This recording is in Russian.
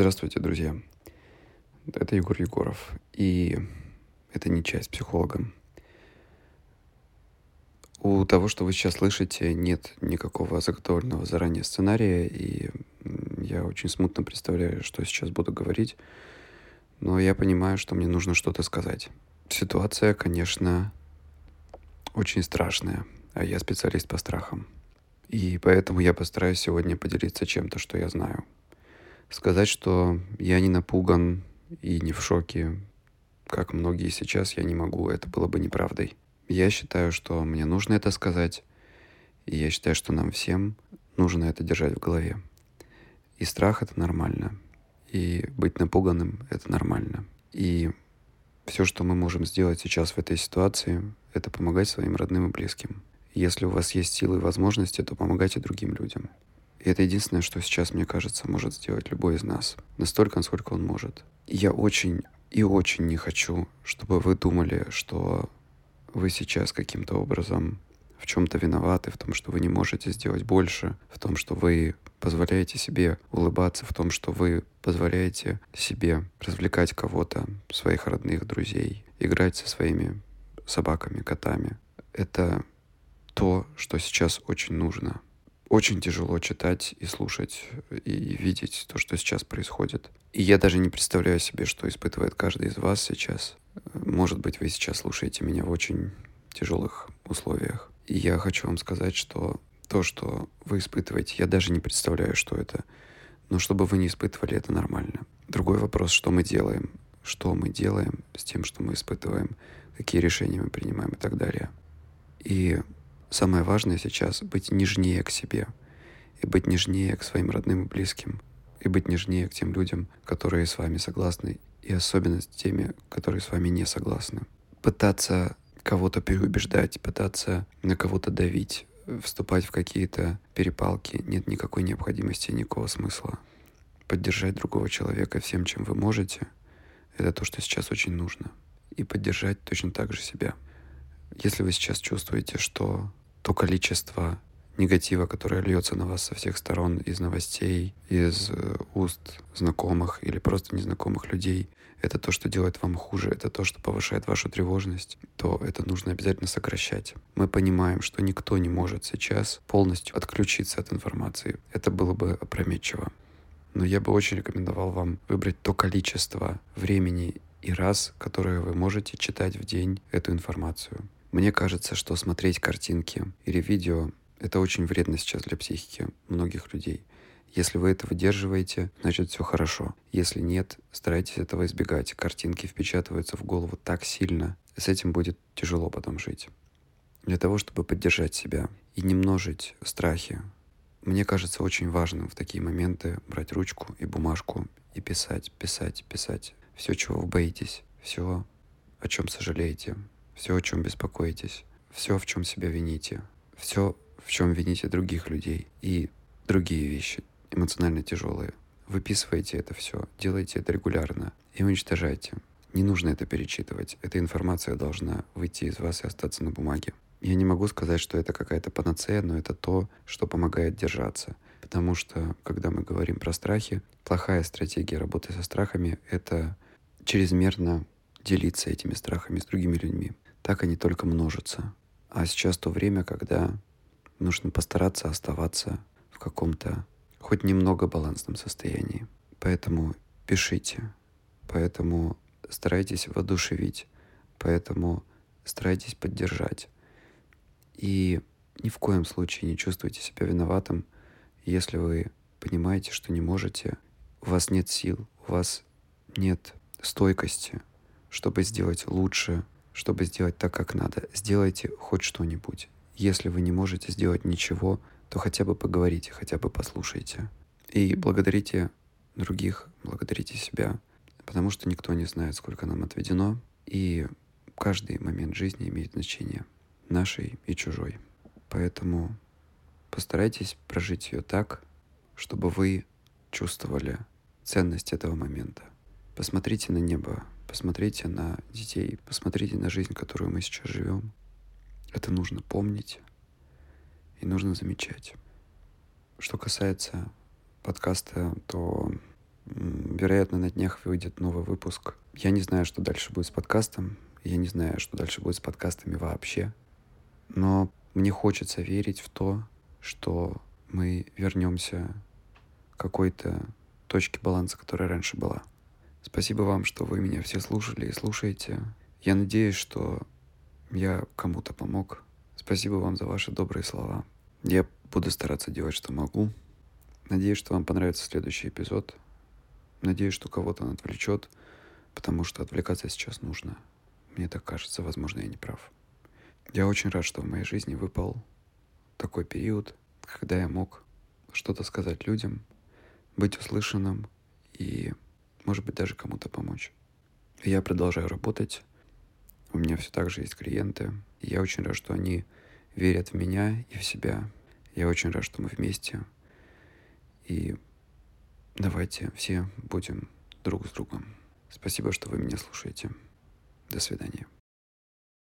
Здравствуйте, друзья. Это Егор Егоров. И это не часть психолога. У того, что вы сейчас слышите, нет никакого заготовленного заранее сценария, и я очень смутно представляю, что сейчас буду говорить, но я понимаю, что мне нужно что-то сказать. Ситуация, конечно, очень страшная, а я специалист по страхам. И поэтому я постараюсь сегодня поделиться чем-то, что я знаю. Сказать, что я не напуган и не в шоке, как многие сейчас, я не могу, это было бы неправдой. Я считаю, что мне нужно это сказать, и я считаю, что нам всем нужно это держать в голове. И страх — это нормально, и быть напуганным — это нормально. И все, что мы можем сделать сейчас в этой ситуации, это помогать своим родным и близким. Если у вас есть силы и возможности, то помогайте другим людям. И это единственное, что сейчас, мне кажется, может сделать любой из нас. Настолько, насколько он может. Я очень и очень не хочу, чтобы вы думали, что вы сейчас каким-то образом в чем-то виноваты, в том, что вы не можете сделать больше, в том, что вы позволяете себе улыбаться, в том, что вы позволяете себе развлекать кого-то, своих родных, друзей, играть со своими собаками, котами. Это то, что сейчас очень нужно. Очень тяжело читать и слушать и видеть то, что сейчас происходит. И я даже не представляю себе, что испытывает каждый из вас сейчас. Может быть, вы сейчас слушаете меня в очень тяжелых условиях. И я хочу вам сказать, что то, что вы испытываете, я даже не представляю, что это. Но чтобы вы не испытывали, это нормально. Другой вопрос, что мы делаем. Что мы делаем с тем, что мы испытываем, какие решения мы принимаем и так далее. И Самое важное сейчас — быть нежнее к себе, и быть нежнее к своим родным и близким, и быть нежнее к тем людям, которые с вами согласны, и особенно с теми, которые с вами не согласны. Пытаться кого-то переубеждать, пытаться на кого-то давить, вступать в какие-то перепалки нет никакой необходимости, никакого смысла. Поддержать другого человека всем, чем вы можете, это то, что сейчас очень нужно. И поддержать точно так же себя. Если вы сейчас чувствуете, что то количество негатива, которое льется на вас со всех сторон из новостей, из э, уст знакомых или просто незнакомых людей, это то, что делает вам хуже, это то, что повышает вашу тревожность, то это нужно обязательно сокращать. Мы понимаем, что никто не может сейчас полностью отключиться от информации. Это было бы опрометчиво. Но я бы очень рекомендовал вам выбрать то количество времени и раз, которое вы можете читать в день эту информацию. Мне кажется, что смотреть картинки или видео — это очень вредно сейчас для психики многих людей. Если вы это выдерживаете, значит все хорошо. Если нет, старайтесь этого избегать. Картинки впечатываются в голову так сильно, с этим будет тяжело потом жить. Для того, чтобы поддержать себя и не множить страхи, мне кажется очень важным в такие моменты брать ручку и бумажку и писать, писать, писать. Все, чего вы боитесь, все, о чем сожалеете, все, о чем беспокоитесь, все, в чем себя вините, все, в чем вините других людей и другие вещи, эмоционально тяжелые. Выписывайте это все, делайте это регулярно и уничтожайте. Не нужно это перечитывать. Эта информация должна выйти из вас и остаться на бумаге. Я не могу сказать, что это какая-то панацея, но это то, что помогает держаться. Потому что, когда мы говорим про страхи, плохая стратегия работы со страхами — это чрезмерно делиться этими страхами с другими людьми так они только множатся. А сейчас то время, когда нужно постараться оставаться в каком-то хоть немного балансном состоянии. Поэтому пишите, поэтому старайтесь воодушевить, поэтому старайтесь поддержать. И ни в коем случае не чувствуйте себя виноватым, если вы понимаете, что не можете, у вас нет сил, у вас нет стойкости, чтобы сделать лучше, чтобы сделать так, как надо. Сделайте хоть что-нибудь. Если вы не можете сделать ничего, то хотя бы поговорите, хотя бы послушайте. И благодарите других, благодарите себя, потому что никто не знает, сколько нам отведено, и каждый момент жизни имеет значение, нашей и чужой. Поэтому постарайтесь прожить ее так, чтобы вы чувствовали ценность этого момента. Посмотрите на небо Посмотрите на детей, посмотрите на жизнь, которую мы сейчас живем. Это нужно помнить и нужно замечать. Что касается подкаста, то Вероятно, на днях выйдет новый выпуск. Я не знаю, что дальше будет с подкастом. Я не знаю, что дальше будет с подкастами вообще. Но мне хочется верить в то, что мы вернемся к какой-то точке баланса, которая раньше была. Спасибо вам, что вы меня все слушали и слушаете. Я надеюсь, что я кому-то помог. Спасибо вам за ваши добрые слова. Я буду стараться делать, что могу. Надеюсь, что вам понравится следующий эпизод. Надеюсь, что кого-то он отвлечет, потому что отвлекаться сейчас нужно. Мне так кажется, возможно, я не прав. Я очень рад, что в моей жизни выпал такой период, когда я мог что-то сказать людям, быть услышанным и, может быть, даже кому-то помочь. Я продолжаю работать. У меня все так же есть клиенты. И я очень рад, что они верят в меня и в себя. Я очень рад, что мы вместе. И давайте все будем друг с другом. Спасибо, что вы меня слушаете. До свидания.